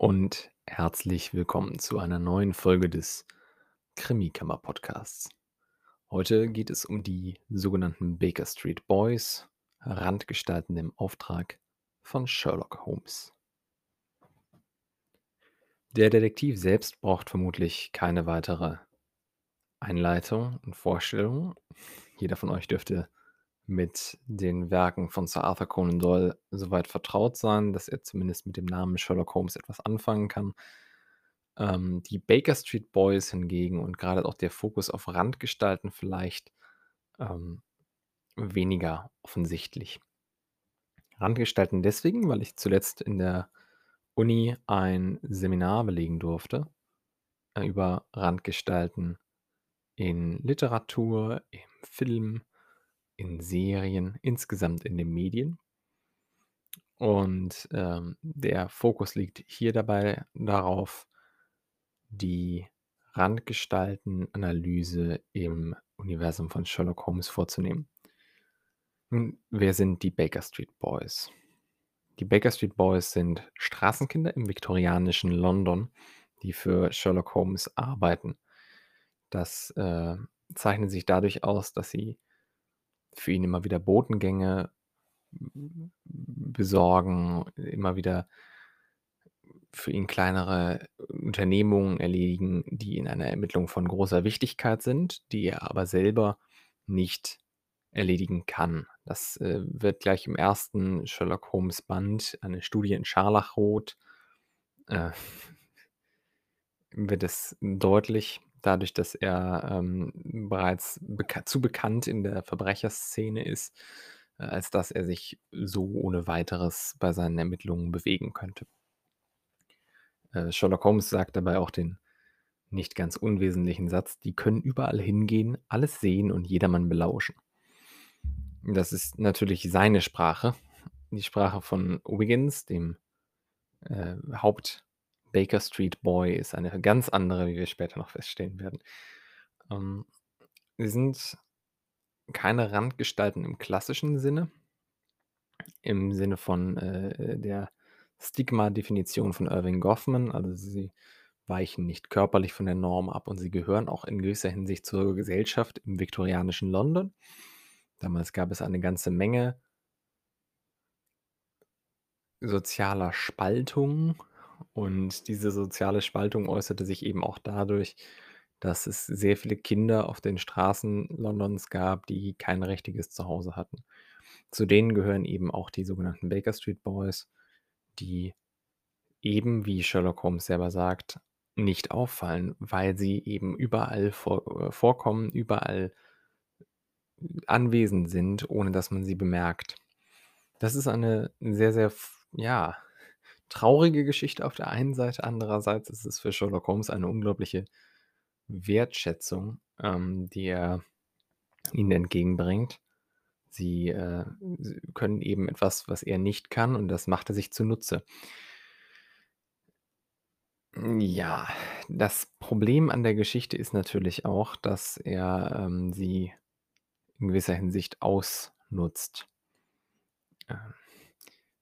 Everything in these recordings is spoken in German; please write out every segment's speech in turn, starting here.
und herzlich willkommen zu einer neuen Folge des Krimikammer-Podcasts. Heute geht es um die sogenannten Baker Street Boys, Randgestalten im Auftrag von Sherlock Holmes. Der Detektiv selbst braucht vermutlich keine weitere Einleitung und Vorstellung. Jeder von euch dürfte mit den Werken von Sir Arthur Conan Doyle soweit vertraut sein, dass er zumindest mit dem Namen Sherlock Holmes etwas anfangen kann. Ähm, die Baker Street Boys hingegen und gerade auch der Fokus auf Randgestalten vielleicht ähm, weniger offensichtlich. Randgestalten deswegen, weil ich zuletzt in der Uni ein Seminar belegen durfte äh, über Randgestalten in Literatur, im Film, in Serien, insgesamt in den Medien. Und ähm, der Fokus liegt hier dabei darauf, die Randgestaltenanalyse im Universum von Sherlock Holmes vorzunehmen. Nun, wer sind die Baker Street Boys? Die Baker Street Boys sind Straßenkinder im viktorianischen London, die für Sherlock Holmes arbeiten. Das äh, zeichnet sich dadurch aus, dass sie für ihn immer wieder Botengänge besorgen, immer wieder für ihn kleinere Unternehmungen erledigen, die in einer Ermittlung von großer Wichtigkeit sind, die er aber selber nicht erledigen kann. Das äh, wird gleich im ersten Sherlock Holmes Band, eine Studie in Scharlachrot, äh, wird es deutlich, dadurch, dass er ähm, bereits beka zu bekannt in der Verbrecherszene ist, äh, als dass er sich so ohne weiteres bei seinen Ermittlungen bewegen könnte. Äh, Sherlock Holmes sagt dabei auch den nicht ganz unwesentlichen Satz, die können überall hingehen, alles sehen und jedermann belauschen. Das ist natürlich seine Sprache, die Sprache von Wiggins, dem äh, Haupt Baker Street Boy ist eine ganz andere, wie wir später noch feststellen werden. Ähm, sie sind keine Randgestalten im klassischen Sinne, im Sinne von äh, der Stigma-Definition von Irving Goffman. Also sie weichen nicht körperlich von der Norm ab und sie gehören auch in gewisser Hinsicht zur Gesellschaft im viktorianischen London. Damals gab es eine ganze Menge sozialer Spaltung und diese soziale Spaltung äußerte sich eben auch dadurch, dass es sehr viele Kinder auf den Straßen Londons gab, die kein richtiges Zuhause hatten. Zu denen gehören eben auch die sogenannten Baker Street Boys, die eben, wie Sherlock Holmes selber sagt, nicht auffallen, weil sie eben überall vor, äh, vorkommen, überall anwesend sind, ohne dass man sie bemerkt. Das ist eine sehr, sehr, ja, traurige Geschichte auf der einen Seite, andererseits ist es für Sherlock Holmes eine unglaubliche Wertschätzung, ähm, die er ihnen entgegenbringt. Sie, äh, sie können eben etwas, was er nicht kann, und das macht er sich zunutze. Ja, das Problem an der Geschichte ist natürlich auch, dass er ähm, sie in gewisser Hinsicht ausnutzt. Ähm,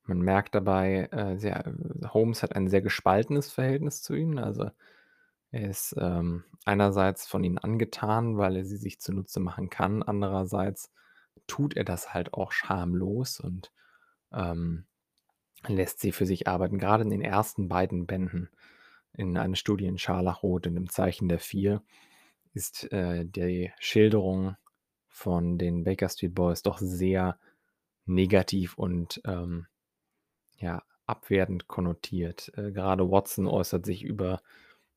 man merkt dabei, äh, sehr, äh, Holmes hat ein sehr gespaltenes Verhältnis zu ihnen. Also er ist ähm, einerseits von ihnen angetan, weil er sie sich zunutze machen kann. Andererseits tut er das halt auch schamlos und ähm, lässt sie für sich arbeiten. Gerade in den ersten beiden Bänden in einer Studie in Scharlachrot und im Zeichen der Vier ist äh, die Schilderung von den Baker Street Boys doch sehr negativ und ähm, ja, abwertend konnotiert. Äh, gerade Watson äußert sich über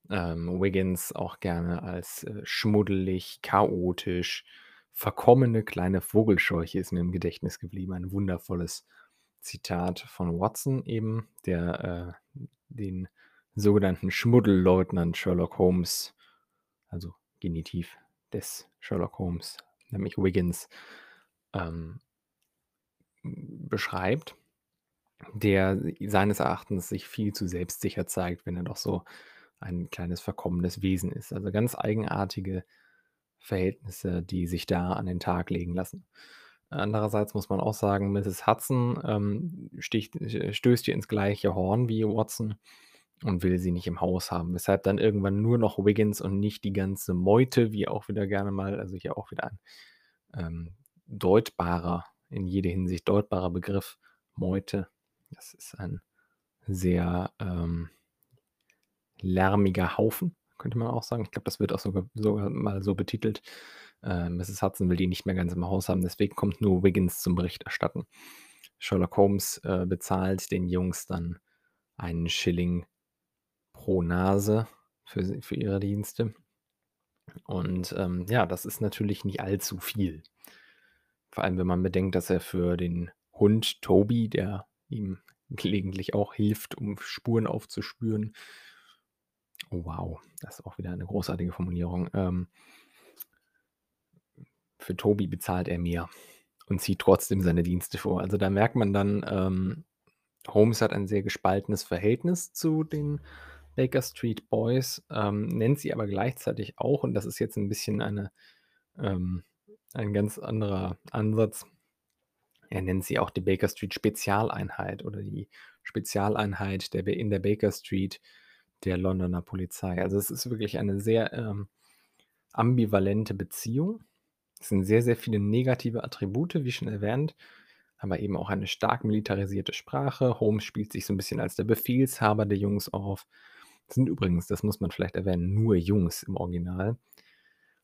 ähm, Wiggins auch gerne als äh, schmuddelig, chaotisch, verkommene kleine Vogelscheuche ist mir im Gedächtnis geblieben. Ein wundervolles Zitat von Watson eben, der äh, den sogenannten Schmuddelleutnant Sherlock Holmes, also Genitiv des Sherlock Holmes, nämlich Wiggins, ähm, beschreibt der seines Erachtens sich viel zu selbstsicher zeigt, wenn er doch so ein kleines verkommenes Wesen ist. Also ganz eigenartige Verhältnisse, die sich da an den Tag legen lassen. Andererseits muss man auch sagen, Mrs. Hudson ähm, sticht, stößt hier ins gleiche Horn wie Watson und will sie nicht im Haus haben, weshalb dann irgendwann nur noch Wiggins und nicht die ganze Meute, wie auch wieder gerne mal also hier auch wieder ein, ähm, deutbarer in jeder Hinsicht deutbarer Begriff Meute. Das ist ein sehr, ähm lärmiger Haufen, könnte man auch sagen. Ich glaube, das wird auch sogar sogar mal so betitelt. Äh, Mrs. Hudson will die nicht mehr ganz im Haus haben, deswegen kommt nur Wiggins zum Bericht erstatten. Sherlock Holmes, äh, bezahlt den Jungs dann einen Schilling pro Nase für für ihre Dienste. Und, ähm, ja, das ist natürlich nicht allzu viel. Vor allem, wenn man bedenkt, dass er für den Hund Toby, der ihm gelegentlich auch hilft, um Spuren aufzuspüren Oh wow, das ist auch wieder eine großartige Formulierung. Ähm für Toby bezahlt er mehr und zieht trotzdem seine Dienste vor. Also, da merkt man dann, ähm, Holmes hat ein sehr gespaltenes Verhältnis zu den Baker Street Boys, ähm, nennt sie aber gleichzeitig auch und das ist jetzt 'n bisschen eine ähm, ein ganz anderer Ansatz. Er nennt sie auch die Baker Street Spezialeinheit oder die Spezialeinheit der in der Baker Street der Londoner Polizei. Also, es ist wirklich eine sehr, ähm, ambivalente Beziehung. Es sind sehr, sehr viele negative Attribute, wie schon erwähnt, aber eben auch eine stark militarisierte Sprache. Holmes spielt sich so 'n bisschen als der Befehlshaber der Jungs auf. Sind übrigens, das muss man vielleicht erwähnen, nur Jungs im Original.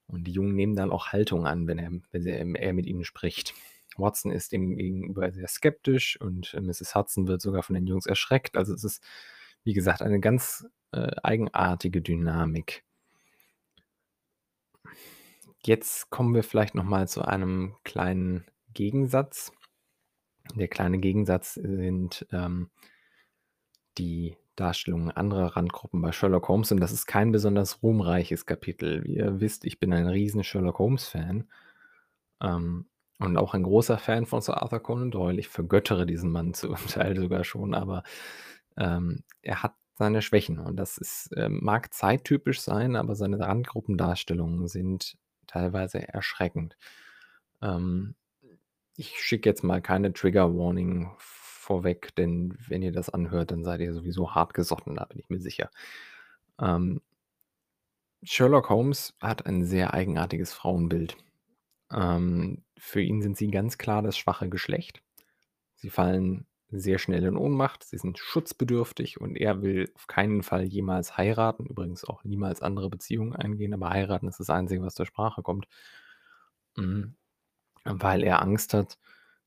Und die Jungen nehmen dann auch Haltung an, wenn er wenn er mit ihnen spricht. Watson ist ihm gegenüber sehr skeptisch und, äh, Mrs. Hudson wird sogar von den Jungs erschreckt. Also, es ist, wie gesagt, eine ganz, äh, eigenartige Dynamik. Jetzt kommen wir vielleicht noch mal zu einem kleinen Gegensatz. Der kleine Gegensatz sind, ähm die Darstellungen anderer Randgruppen bei Sherlock Holmes und das ist kein besonders ruhmreiches Kapitel. Wie ihr wisst, ich bin ein riesen Sherlock Holmes-Fan, ähm, und auch ein großer Fan von Sir Arthur Conan Doyle. Ich vergöttere diesen Mann zum Teil sogar schon, aber, ähm, er hat seine Schwächen und das ist ähm, mag zeittypisch sein, aber seine Randgruppendarstellungen sind teilweise erschreckend. Ähm, ich schicke jetzt mal keine Trigger Warning vorweg, denn wenn ihr das anhört, dann seid ihr sowieso hartgesotten, da bin ich mir sicher. Ähm Sherlock Holmes hat ein sehr eigenartiges Frauenbild. Ähm, für ihn sind sie ganz klar das schwache Geschlecht. Sie fallen sehr schnell in Ohnmacht, sie sind schutzbedürftig und er will auf keinen Fall jemals heiraten, übrigens auch niemals andere Beziehungen eingehen, aber heiraten ist das Einzige, was zur Sprache kommt. Hm, weil er Angst hat,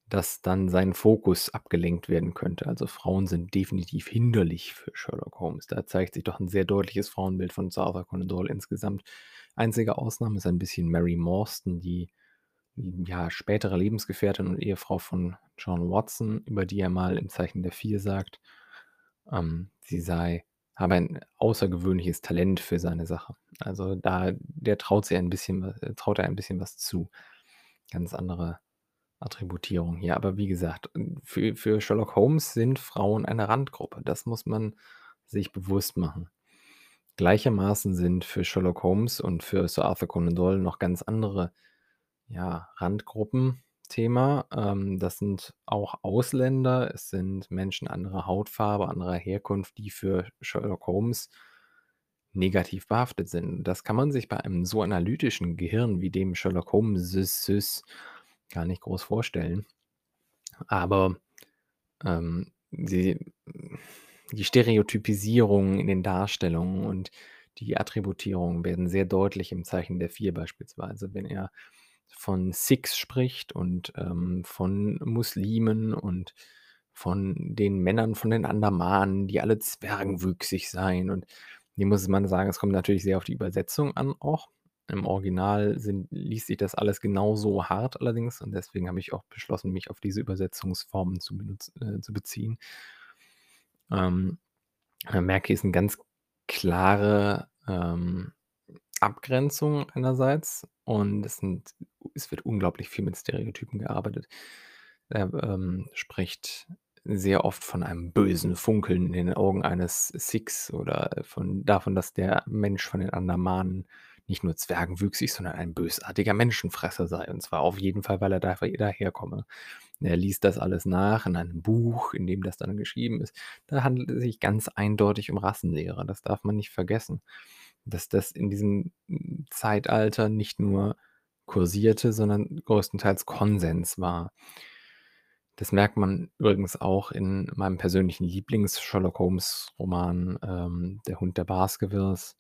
dass dann sein Fokus abgelenkt werden könnte. Also, Frauen sind definitiv hinderlich für Sherlock Holmes. Da zeigt sich doch 'n sehr deutliches Frauenbild von Arthur Conan Doyle insgesamt. Einzige Ausnahme ist ein bisschen Mary Morstan, die, ja, spätere Lebensgefährtin und Ehefrau von John Watson, über die er mal im Zeichen der Vier sagt, ähm, sie sei habe ein außergewöhnliches Talent für seine Sache. Also, da der traut sie ein bisschen äh, traut er ein bisschen was zu. Ganz andere Attributierung hier. Aber wie gesagt, für für Sherlock Holmes sind Frauen eine Randgruppe. Das muss man sich bewusst machen. Gleichermaßen sind für Sherlock Holmes und für Sir Arthur Conan Doyle noch ganz andere, ja, Randgruppen Thema. Ähm, das sind auch Ausländer. Es sind Menschen anderer Hautfarbe, anderer Herkunft, die für Sherlock Holmes negativ behaftet sind. Das kann man sich bei einem so analytischen Gehirn wie dem Sherlock Holmeses gar nicht groß vorstellen. Aber, ähm, die die Stereotypisierung in den Darstellungen und die Attributierung werden sehr deutlich im Zeichen der Vier beispielsweise, wenn er von Sikhs spricht und, ähm, von Muslimen und von den Männern von den Andamanen, die alle zwergenwüchsig seien. Und hier muss man sagen, es kommt natürlich sehr auf die Übersetzung an auch. Im Original sind liest sich das alles genauso hart allerdings und deswegen habe ich auch beschlossen, mich auf diese Übersetzungsformen zu äh, zu beziehen. Ähm, man merkt, hier ist 'n ganz klare, ähm, Abgrenzung einerseits und es sind es wird unglaublich viel mit Stereotypen gearbeitet. Er, ähm, spricht sehr oft von einem bösen Funkeln in den Augen eines Sikhs oder von davon, dass der Mensch von den Andamanen nicht nur zwergenwüchsig, sondern ein bösartiger Menschenfresser sei. Und zwar auf jeden Fall, weil er da daherkomme. Er liest das alles nach in einem Buch, in dem das dann geschrieben ist. Da handelt es sich ganz eindeutig um Rassenlehre. Das darf man nicht vergessen. Dass das in diesem hm, Zeitalter nicht nur kursierte, sondern größtenteils Konsens war. Das merkt man übrigens auch in meinem persönlichen Lieblings-Sherlock-Holmes-Roman, ähm, „Der Hund der Baskervilles“.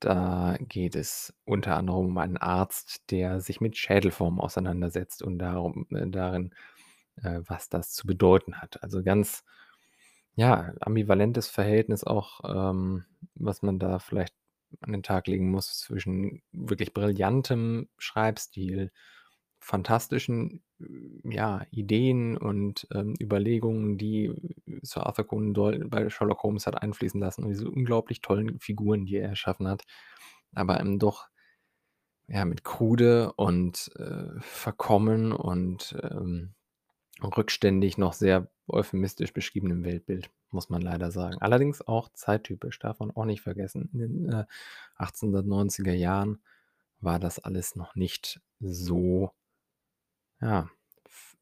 Da geht es unter anderem um einen Arzt, der sich mit Schädelformen auseinandersetzt und darum äh, darin, äh, was das zu bedeuten hat. Also ganz, ja, ambivalentes Verhältnis auch, ähm, was man da vielleicht an den Tag legen muss zwischen wirklich brillantem Schreibstil, fantastischen, äh, ja, Ideen und, ähm, Überlegungen, die Sir Arthur Conan Doyle bei Sherlock Holmes hat einfließen lassen und diese unglaublich tollen Figuren, die er erschaffen hat, aber eben doch ja, mit krude und, äh, verkommen und, ähm, rückständig noch sehr euphemistisch beschriebenem Weltbild, muss man leider sagen. Allerdings auch zeittypisch, darf man auch nicht vergessen. In den, äh, 1890er Jahren war das alles noch nicht so ja,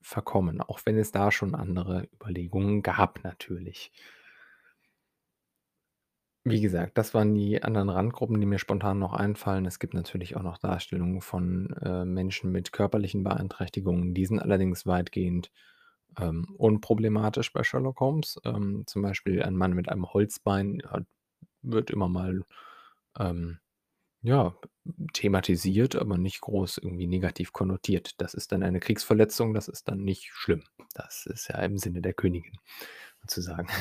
verkommen, auch wenn es da schon andere Überlegungen gab natürlich. Wie gesagt, das waren die anderen Randgruppen, die mir spontan noch einfallen. Es gibt natürlich auch noch Darstellungen von, äh, Menschen mit körperlichen Beeinträchtigungen. Die sind allerdings weitgehend, ähm, unproblematisch bei Sherlock Holmes. Ähm, zum Beispiel ein Mann mit einem Holzbein hat wird immer mal, ähm, ja, thematisiert, aber nicht groß irgendwie negativ konnotiert. Das ist dann eine Kriegsverletzung, das ist dann nicht schlimm. Das ist ja im Sinne der Königin sozusagen.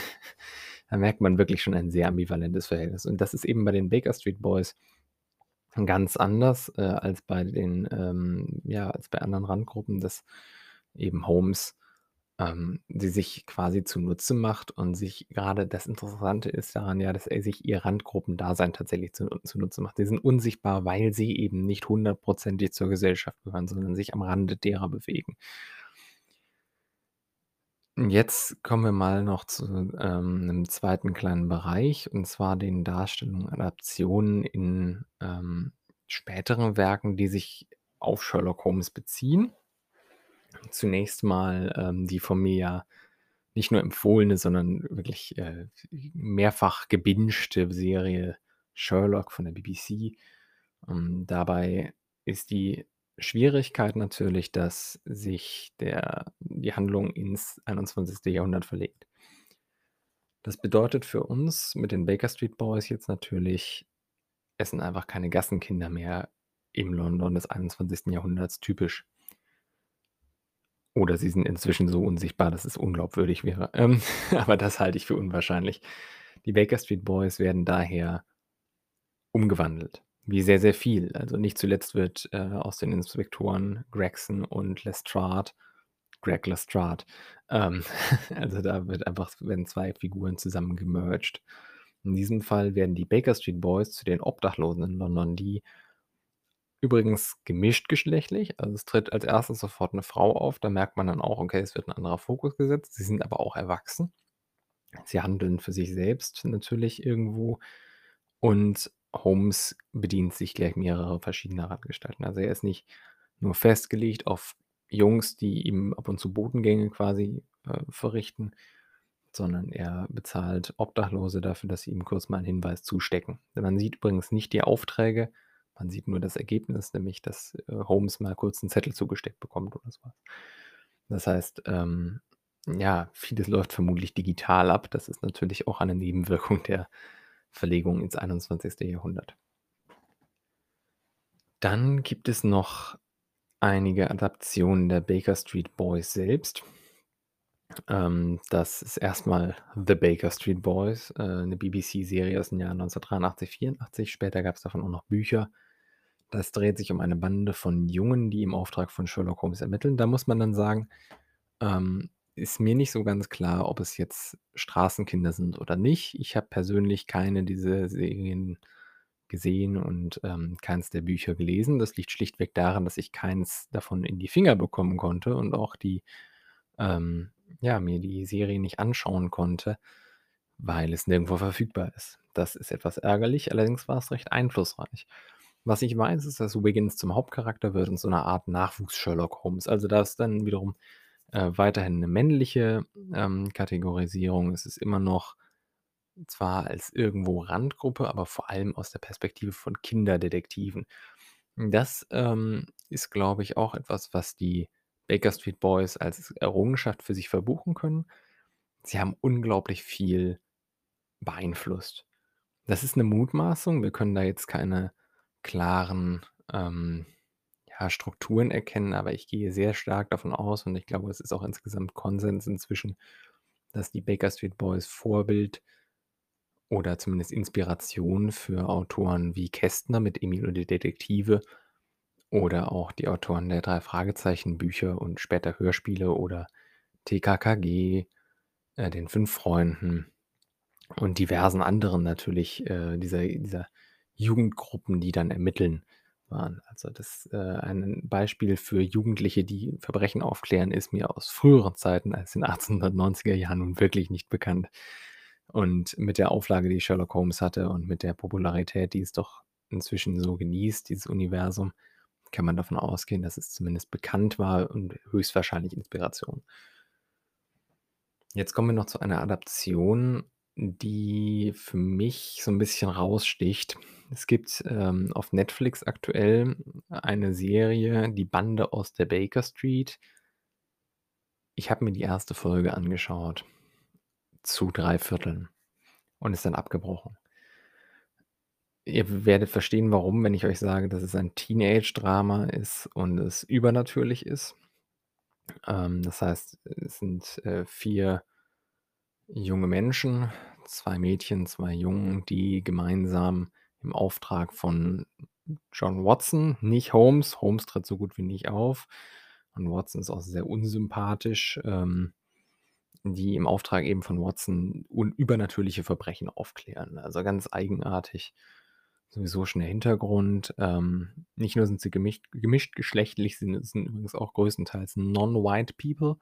Da merkt man wirklich schon ein sehr ambivalentes Verhältnis. Und das ist eben bei den Baker Street Boys ganz anders, äh, als bei den, ähm ja, als bei anderen Randgruppen, dass eben Holmes, ähm, sie sich quasi zunutze macht und sich grade das Interessante ist daran ja, dass er sich ihr Randgruppendasein tatsächlich zu zunutze macht. Sie sind unsichtbar, weil sie eben nicht hundertprozentig zur Gesellschaft gehören, sondern sich am Rande derer bewegen. Jetzt kommen wir mal noch zu, ähm, 'nem zweiten kleinen Bereich, und zwar den Darstellungen, Adaptionen in, ähm, späteren Werken, die sich auf Sherlock Holmes beziehen. Zunächst mal, ähm, die von mir ja nicht nur empfohlene, sondern wirklich, äh, mehrfach gebingte Serie Sherlock von der BBC. Ähm, dabei ist die Schwierigkeit natürlich, dass sich der die Handlung ins 21. Jahrhundert verlegt. Das bedeutet für uns mit den Baker Street Boys jetzt natürlich, es sind einfach keine Gassenkinder mehr im London des 21. Jahrhunderts typisch. Oder sie sind inzwischen so unsichtbar, dass es unglaubwürdig wäre. Ähm, aber das halte ich für unwahrscheinlich. Die Baker Street Boys werden daher umgewandelt, wie sehr, sehr viel. Also, nicht zuletzt wird, äh, aus den Inspektoren Gregson und Lestrade Greg Lestrade, ähm, also, da wird einfach werden 2 Figuren zusammen gemerged. In diesem Fall werden die Baker Street Boys zu den Obdachlosen in London, die übrigens gemischtgeschlechtlich, also, es tritt als 1. sofort 'ne Frau auf. Da merkt man dann auch, okay, es wird 'n anderer Fokus gesetzt. Sie sind aber auch erwachsen. Sie handeln für sich selbst natürlich irgendwo und Holmes bedient sich gleich mehrerer verschiedener Gestalten. Also, er ist nicht nur festgelegt auf Jungs, die ihm ab und zu Botengänge quasi, äh, verrichten, sondern er bezahlt Obdachlose dafür, dass sie ihm kurz mal 'n Hinweis zustecken. Man sieht übrigens nicht die Aufträge, man sieht nur das Ergebnis, nämlich dass, äh, Holmes mal kurz 'n Zettel zugesteckt bekommt oder so was. Das heißt, ähm, ja, vieles läuft vermutlich digital ab. Das ist natürlich auch eine Nebenwirkung der Verlegung ins 21. Jahrhundert. Dann gibt es noch einige Adaptionen der Baker Street Boys selbst. Ähm, das ist erst mal „The Baker Street Boys“, äh, 'ne BBC-Serie aus dem Jahr 1983, 84. Später gab's davon auch noch Bücher. Das dreht sich um eine Bande von Jungen, die im Auftrag von Sherlock Holmes ermitteln. Da muss man dann sagen, ähm, ist mir nicht so ganz klar, ob es jetzt Straßenkinder sind oder nicht. Ich habe persönlich keine dieser Serien gesehen und, ähm, keins der Bücher gelesen. Das liegt schlichtweg daran, dass ich keins davon in die Finger bekommen konnte und auch die ähm, ja, mir die Serie nicht anschauen konnte, weil es nirgendwo verfügbar ist. Das ist etwas ärgerlich, allerdings war es recht einflussreich. Was ich weiß, ist, dass Wiggins zum Hauptcharakter wird und so 'ne Art Nachwuchs-Sherlock Holmes. Also, da ist dann wiederum, äh, weiterhin 'ne männliche, ähm, Kategorisierung. Es ist immer noch zwar als irgendwo Randgruppe, aber vor allem aus der Perspektive von Kinderdetektiven. Das, ähm, ist, glaube ich, auch etwas, was die Baker Street Boys als Errungenschaft für sich verbuchen können. Sie haben unglaublich viel beeinflusst. Das ist 'ne Mutmaßung. Wir können da jetzt keine klaren, ähm, ja, Strukturen erkennen, aber ich gehe sehr stark davon aus und ich glaube, es ist auch insgesamt Konsens inzwischen, dass die Baker Street Boys Vorbild oder zumindest Inspiration für Autoren wie Kästner mit Emil und die Detektive oder auch die Autoren der Drei-Fragezeichen-Bücher und später Hörspiele oder TKKG, äh, den 5 Freunden und diversen anderen natürlich, äh, dieser dieser Jugendgruppen, die dann ermitteln waren. Also, das, äh ein Beispiel für Jugendliche, die Verbrechen aufklären, ist mir aus früheren Zeiten als den 1890er Jahren nun wirklich nicht bekannt. Und mit der Auflage, die Sherlock Holmes hatte und mit der Popularität, die es doch inzwischen so genießt, dieses Universum, kann man davon ausgehen, dass es zumindest bekannt war und höchstwahrscheinlich Inspiration. Jetzt kommen wir noch zu einer Adaption, die für mich so 'n bisschen raussticht. Es gibt, ähm, auf Netflix aktuell eine Serie, „Die Bande aus der Baker Street“. Ich habe mir die 1. Folge angeschaut zu 3/4 und ist dann abgebrochen. Ihr werdet verstehen, warum, wenn ich euch sage, dass es ein Teenage-Drama ist und es übernatürlich ist. Ähm, das heißt, es sind, äh, 4 junge Menschen, 2 Mädchen, 2 Jungen, die gemeinsam im Auftrag von John Watson, nicht Holmes Holmes tritt so gut wie nicht auf und Watson ist auch sehr unsympathisch, ähm, die im Auftrag eben von Watson un übernatürliche Verbrechen aufklären. Also, ganz eigenartig. Sowieso schon der Hintergrund. Ähm, nicht nur sind sie gemischt gemischtgeschlechtlich, sie sind übrigens auch größtenteils non-white people,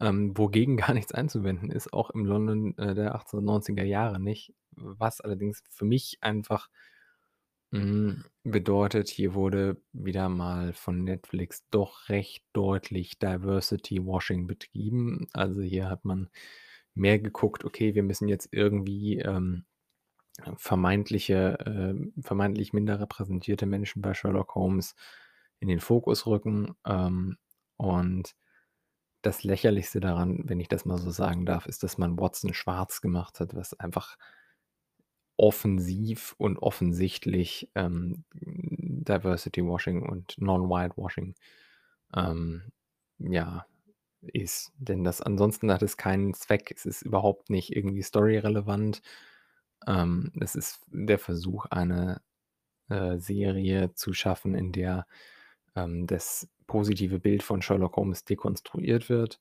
ähm, wogegen gar nichts einzuwenden ist, auch im London, äh, der 1890er Jahre nicht. Was allerdings für mich einfach, hm, bedeutet, hier wurde wieder mal von Netflix doch recht deutlich Diversity Washing betrieben. Also, hier hat man mehr geguckt: „Okay, wir müssen jetzt irgendwie, ähm, vermeintliche ähm, vermeintlich minder repräsentierte Menschen bei Sherlock Holmes in den Fokus rücken.“ Ähm, und das Lächerlichste daran, wenn ich das mal so sagen darf, ist, dass man Watson schwarz gemacht hat, was einfach offensiv und offensichtlich, ähm, Diversity Washing und Non-White Washing, ähm, ja, ist. Denn das ansonsten hat es keinen Zweck. Es ist überhaupt nicht irgendwie storyrelevant. Ähm, es ist der Versuch, eine, äh, Serie zu schaffen, in der, ähm, das positive Bild von Sherlock Holmes dekonstruiert wird.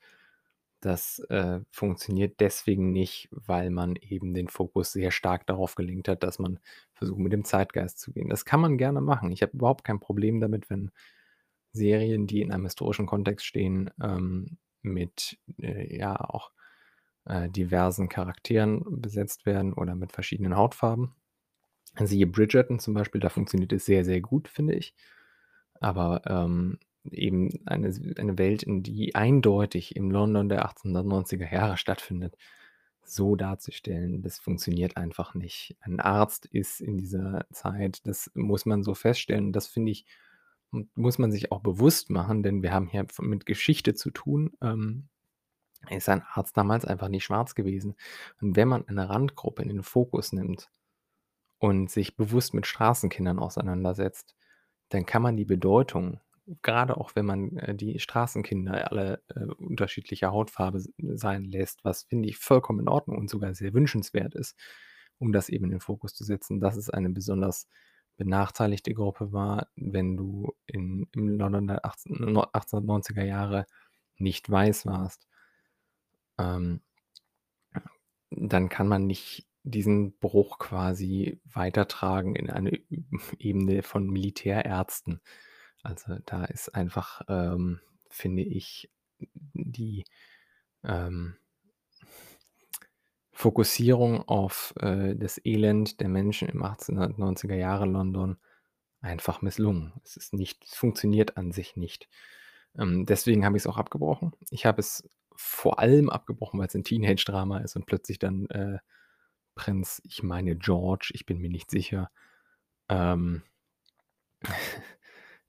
Das, äh, funktioniert deswegen nicht, weil man eben den Fokus sehr stark darauf gelenkt hat, dass man versucht, mit dem Zeitgeist zu gehen. Das kann man gerne machen. Ich habe überhaupt kein Problem damit, wenn Serien, die in einem historischen Kontext stehen, ähm, mit, äh, ja, auch, äh, diversen Charakteren besetzt werden oder mit verschiedenen Hautfarben. Siehe Bridgerton zum Beispiel, da funktioniert es sehr, sehr gut, finde ich. Aber, ähm, eben eine eine Welt, in die eindeutig im London der 1890er Jahre stattfindet, so darzustellen, das funktioniert einfach nicht. Ein Arzt ist in dieser Zeit das muss man so feststellen. Das finde ich muss man sich auch bewusst machen, denn wir haben hier mit Geschichte zu tun, ähm, ist ein Arzt damals einfach nicht schwarz gewesen. Und wenn man eine Randgruppe in den Fokus nimmt und sich bewusst mit Straßenkindern auseinandersetzt, dann kann man die Bedeutung grade auch wenn man, äh, die Straßenkinder alle, äh, unterschiedlicher Hautfarbe sein lässt, was, finde ich, vollkommen in Ordnung und sogar sehr wünschenswert ist, um das eben in den Fokus zu setzen, dass es eine besonders benachteiligte Gruppe war, wenn du in im London der achtzehn neu 1890er Jahre nicht weiß warst. Ähm dann kann man nicht diesen Bruch quasi weitertragen in eine Ebene von Militärärzten. Also, da ist einfach, ähm, finde ich, die, ähm Fokussierung auf, äh, das Elend der Menschen im 1890er Jahre London einfach misslungen. Es ist nicht es funktioniert an sich nicht. Ähm, deswegen habe ich's auch abgebrochen. Ich habe es vor allem abgebrochen, weil's 'n Teenage-Drama ist und plötzlich dann, äh, Prinz ich meine George, ich bin mir nicht sicher, ähm,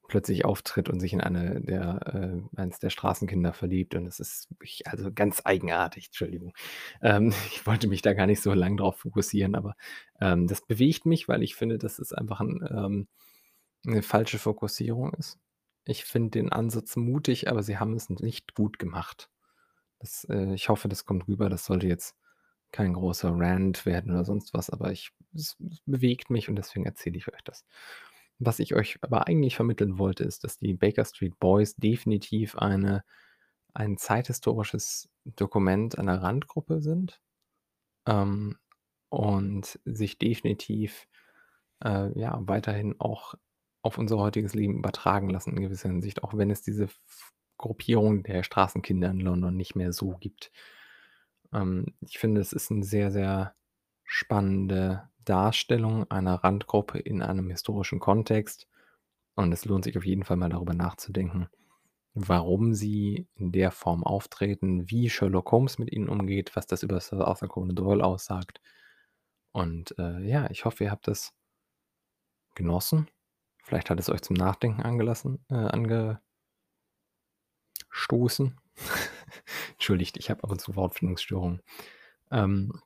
plötzlich auftritt und sich in eine der äh, eins der Straßenkinder verliebt und es ist wirklich also, ganz eigenartig, Entschuldigung. Ähm, ich wollte mich da gar nicht so lang drauf fokussieren, aber, ähm, das bewegt mich, weil ich finde, dass es einfach 'n ähm, 'ne falsche Fokussierung ist. Ich finde den Ansatz mutig, aber sie haben es nicht gut gemacht. Das äh, ich hoffe, das kommt rüber. Das sollte jetzt kein großer Rant werden oder sonst was, aber ich es es bewegt mich und deswegen erzähle ich euch das. Was ich euch aber eigentlich vermitteln wollte, ist, dass die Baker Street Boys definitiv eine ein zeithistorisches Dokument einer Randgruppe sind, ähm, und sich definitiv, äh, ja, weiterhin auch auf unser heutiges Leben übertragen lassen in gewisser Hinsicht, auch wenn es diese Gruppierung der Straßenkinder in London nicht mehr so gibt. Ähm, ich finde, es ist 'n sehr, sehr spannende Darstellung einer Randgruppe in einem historischen Kontext und es lohnt sich auf jeden Fall mal darüber nachzudenken, warum sie in der Form auftreten, wie Sherlock Holmes mit ihnen umgeht, was das über Sir Arthur Conan Doyle aussagt. Und, äh, ja, ich hoffe, ihr habt das genossen. Vielleicht hat es euch zum Nachdenken angelassen äh, ange stoßen. Entschuldigt, ich habe ab und zu Wortfindungsstörungen. Ähm,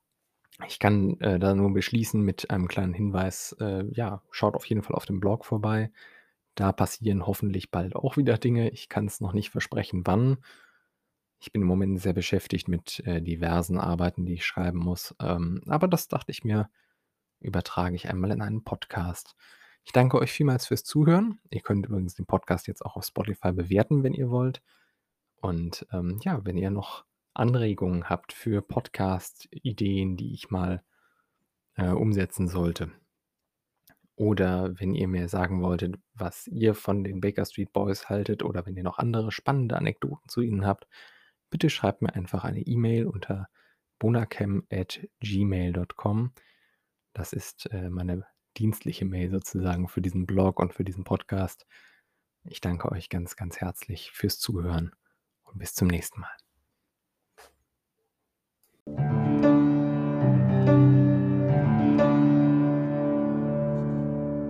ich kann, äh, da nur beschließen mit einem kleinen Hinweis, äh, ja, schaut auf jeden Fall auf dem Blog vorbei. Da passieren hoffentlich bald auch wieder Dinge. Ich kann's noch nicht versprechen, wann. Ich bin im Moment sehr beschäftigt mit, äh, diversen Arbeiten, die ich schreiben muss, ähm, aber das dachte ich mir, übertrage ich einmal in einen Podcast. Ich danke euch vielmals fürs Zuhören. Ihr könnt übrigens den Podcast jetzt auch auf Spotify bewerten, wenn ihr wollt. Und, ähm, ja, wenn ihr noch Anregungen habt für Podcast-Ideen, die ich mal, äh, umsetzen sollte oder wenn ihr mir sagen wolltet, was ihr von den Baker Street Boys haltet oder wenn ihr noch andere spannende Anekdoten zu ihnen habt, bitte schreibt mir einfach eine E-Mail unter bonacam@gmail.com. Das ist, äh, meine dienstliche Mail sozusagen für diesen Blog und für diesen Podcast. Ich danke euch ganz, ganz herzlich fürs Zuhören und bis zum nächsten Mal. Bye.